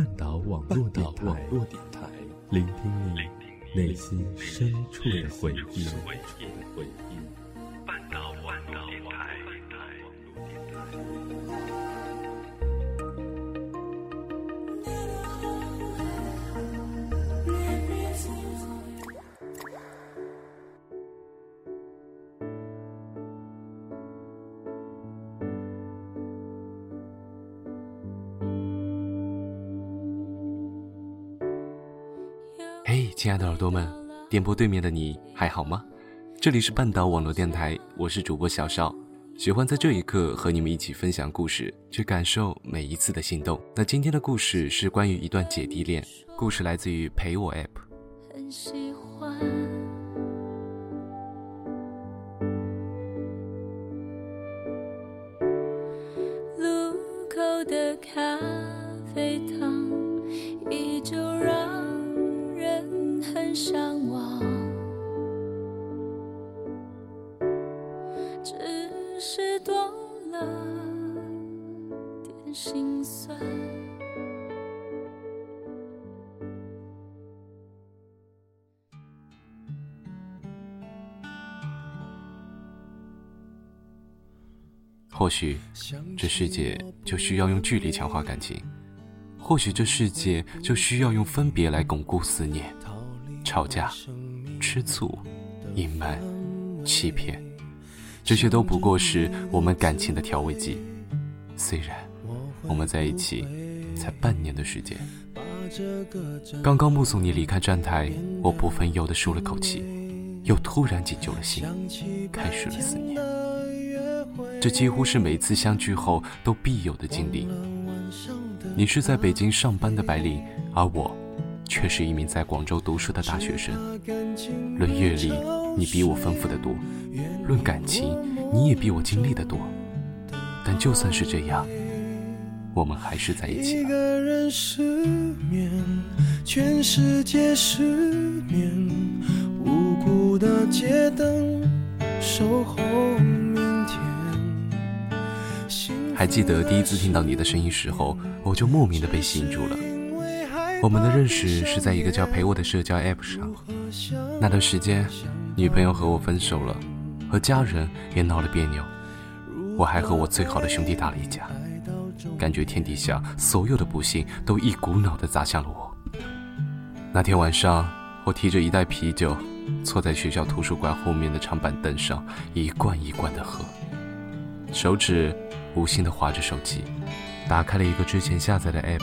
半岛网络电台，聆听你内心深处的回忆。亲爱的耳朵们，电波对面的你还好吗？这里是半岛网络电台，我是主播小邵，喜欢在这一刻和你们一起分享故事，去感受每一次的心动。那今天的故事是关于一段姐弟恋，故事来自于陪我 App。很喜欢或许这世界就需要用距离强化感情，或许这世界就需要用分别来巩固思念。吵架、吃醋、隐瞒、欺骗，这些都不过是我们感情的调味剂。虽然我们在一起才半年的时间，刚刚目送你离开站台，我不分忧的舒了口气，又突然紧揪了心，开始了思念。这几乎是每次相聚后都必有的经历。你是在北京上班的白领，而我却是一名在广州读书的大学生。论阅历，你比我丰富的多；论感情，你也比我经历的多。但就算是这样，我们还是在一起一了。还记得第一次听到你的声音时候，我就莫名的被吸引住了。我们的认识是在一个叫陪我的社交 app 上。那段时间，女朋友和我分手了，和家人也闹了别扭，我还和我最好的兄弟打了一架，感觉天底下所有的不幸都一股脑的砸向了我。那天晚上，我提着一袋啤酒，坐在学校图书馆后面的长板凳上，一罐一罐的喝，手指无心的划着手机，打开了一个之前下载的 app，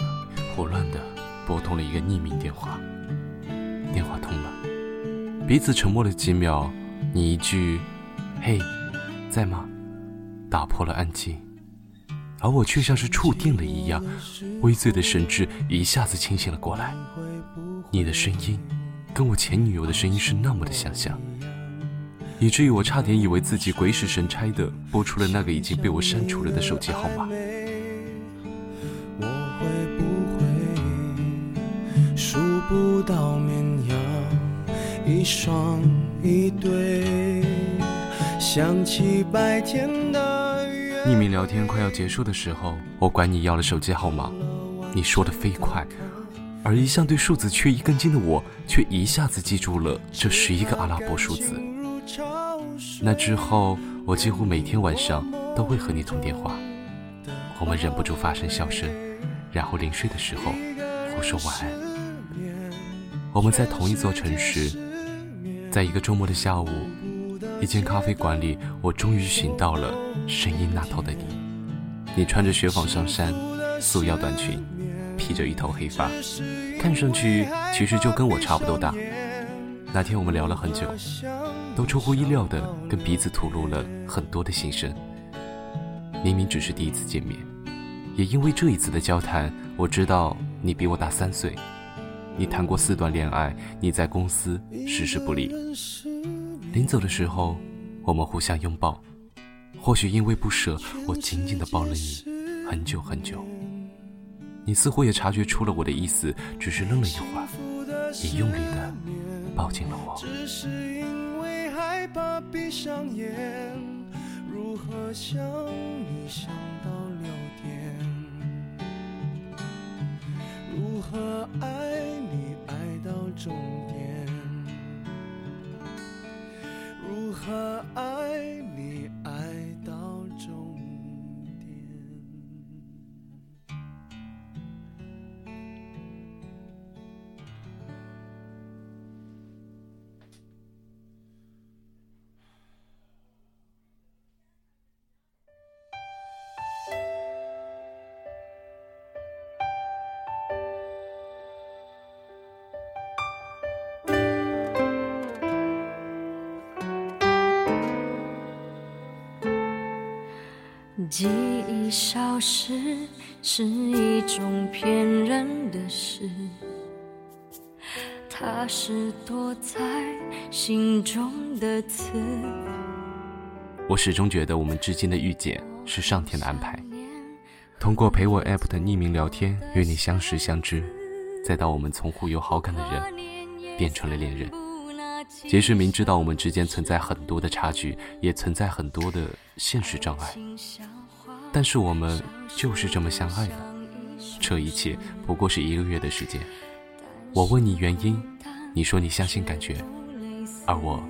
胡乱的拨通了一个匿名电话。电话通了，彼此沉默了几秒，你一句“嘿，在吗？”打破了安静，而我却像是触电了一样，微醉的神智一下子清醒了过来。你的声音，跟我前女友的声音是那么的相像。以至于我差点以为自己鬼使神差的拨出了那个已经被我删除了的手机号码。我会不会数不到绵羊，一双一对，想起白天的月。匿名聊天快要结束的时候，我管你要了手机号码，你说的飞快，而一向对数字缺一根筋的我，却一下子记住了这十一个阿拉伯数字。那之后，我几乎每天晚上都会和你通电话，我们忍不住发声笑声，然后临睡的时候互说晚安。我们在同一座城市，在一个周末的下午，一间咖啡馆里，我终于寻到了声音那头的你。你穿着雪纺上衫、素腰短裙，披着一头黑发，看上去其实就跟我差不多大。那天我们聊了很久，都出乎意料的跟彼此吐露了很多的心声。明明只是第一次见面，也因为这一次的交谈，我知道你比我大三岁，你谈过四段恋爱，你在公司事事不离。临走的时候，我们互相拥抱，或许因为不舍，我紧紧地抱了你很久很久。你似乎也察觉出了我的意思，只是愣了一会儿，也用力地抱紧了我。把闭上眼，如何想你想到六点？如何爱你爱到终点？如何爱记忆消失是一种骗人的事，它是躲在心中的刺。我始终觉得我们之间的遇见是上天的安排。通过陪我 app 的匿名聊天与你相识相知，再到我们从互有好感的人变成了恋人。即使明知道我们之间存在很多的差距，也存在很多的现实障碍，但是我们就是这么相爱了。这一切不过是一个月的时间。我问你原因，你说你相信感觉，而我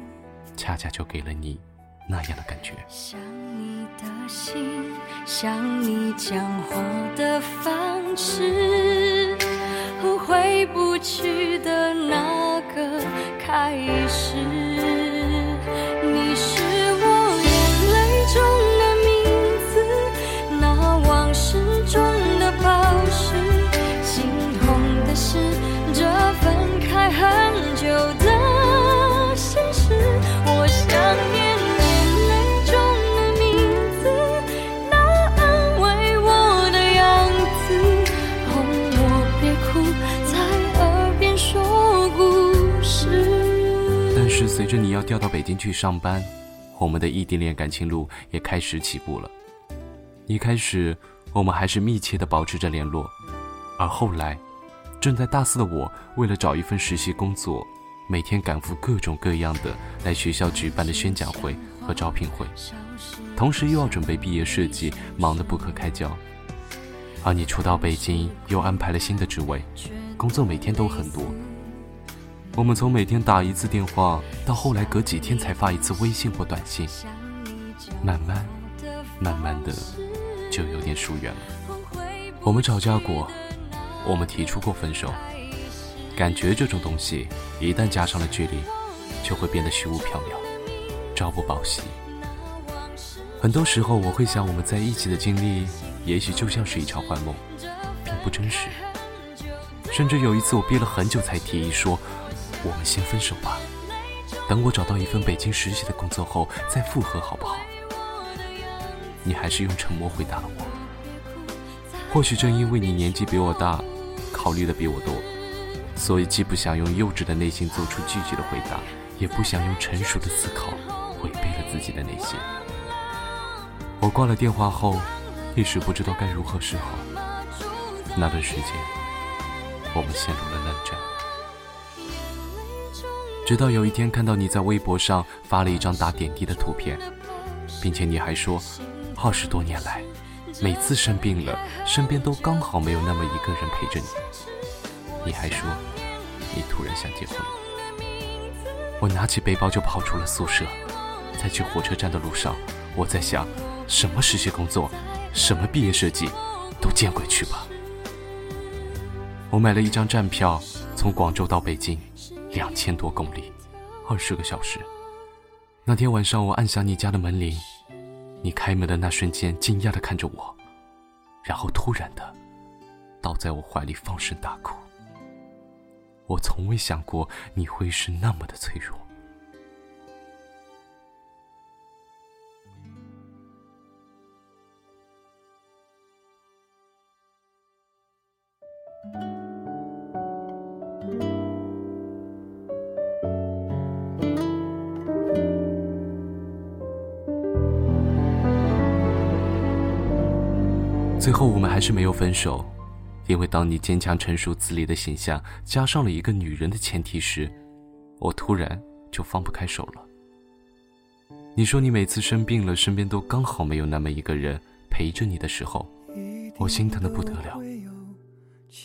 恰恰就给了你那样的感觉。想你的心，想你讲话的方式，和回不去的那个开始。很久的。但是随着你要调到北京去上班，我们的异地恋感情路也开始起步了。一开始，我们还是密切的保持着联络，而后来，正在大四的我，为了找一份实习工作，每天赶赴各种各样的来学校举办的宣讲会和招聘会，同时又要准备毕业设计，忙得不可开交。而你初到北京，又安排了新的职位，工作每天都很多。我们从每天打一次电话，到后来隔几天才发一次微信或短信，慢慢、慢慢的就有点疏远了。我们吵架过，我们提出过分手。感觉这种东西，一旦加上了距离，就会变得虚无缥缈，朝不保夕。很多时候，我会想，我们在一起的经历，也许就像是一场幻梦，并不真实。甚至有一次，我憋了很久才提议说：“我们先分手吧，等我找到一份北京实习的工作后再复合，好不好？”你还是用沉默回答了我。或许正因为你年纪比我大，考虑的比我多，所以既不想用幼稚的内心做出拒绝的回答，也不想用成熟的思考违背了自己的内心。我挂了电话后，一时不知道该如何是好。那段时间，我们陷入了冷战。直到有一天看到你在微博上发了一张打点滴的图片，并且你还说，二十多年来，每次生病了，身边都刚好没有那么一个人陪着你。你还说，你突然想结婚了。我拿起背包就跑出了宿舍，在去火车站的路上，我在想，什么实习工作，什么毕业设计，都见鬼去吧。我买了一张站票，从广州到北京，两千多公里，二十个小时。那天晚上，我按响你家的门铃，你开门的那瞬间，惊讶的看着我，然后突然的倒在我怀里放声大哭。我从未想过你会是那么的脆弱。还是没有分手。因为当你坚强、成熟、自立的形象加上了一个女人的前提时，我突然就放不开手了。你说你每次生病了，身边都刚好没有那么一个人陪着你的时候，我心疼的不得了。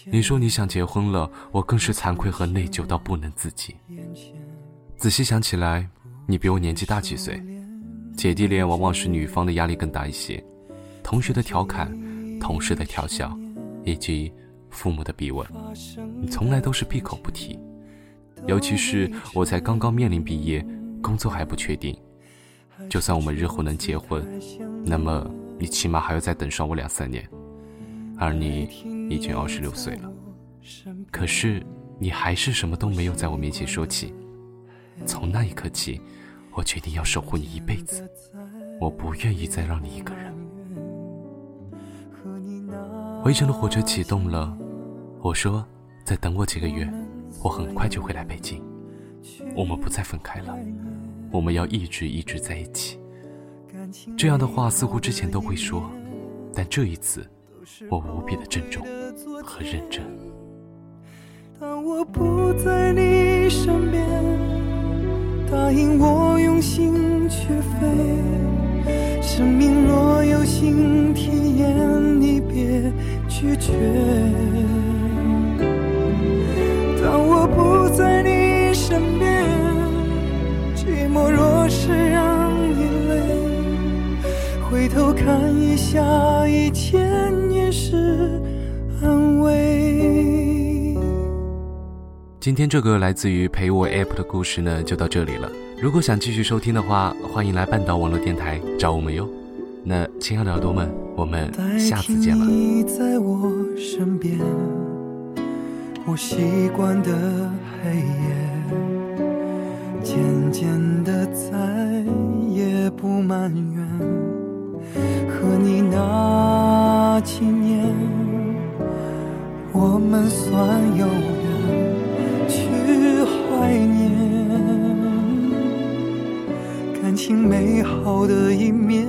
你说你想结婚了，我更是惭愧和内疚到不能自己。仔细想起来，你比我年纪大几岁，姐弟恋往往是女方的压力更大一些，同学的调侃，同事的调笑，以及父母的逼问，你从来都是闭口不提。尤其是我才刚刚面临毕业，工作还不确定，就算我们日后能结婚，那么你起码还要再等上我两三年，而你已经二十六岁了，可是你还是什么都没有在我面前说起。从那一刻起，我决定要守护你一辈子，我不愿意再让你一个人。回程的火车启动了，我说再等我几个月。我很快就会来北京，我们不再分开了，我们要一直一直在一起。这样的话似乎之前都会说，但这一次我无比的郑重和认真。当我不在你身边，答应我用心去飞。生命若有新体验，拒绝。当我不在你身边，寂寞若是让你累，回头看一下，以前也是安慰。今天这个来自于陪我 app 的故事呢，就到这里了。如果想继续收听的话，欢迎来半岛网络电台找我们哟。那亲爱的耳朵们，我们下次见了。你在我习惯的黑夜，渐渐的再也不埋怨。和你那几年，我们算有缘去怀念感情美好的一面，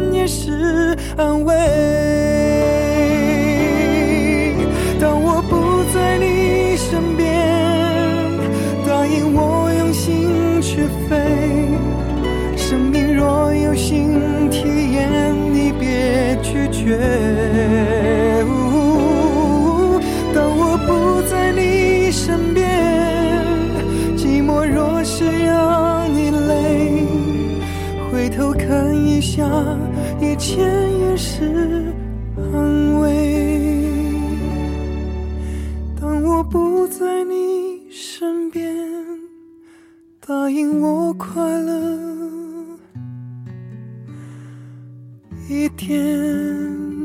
安慰，当我不在你身边，答应我用心去飞，生命若有新体验，你别拒绝。我看一下，以前也是安慰。当我不在你身边，答应我快乐。一点。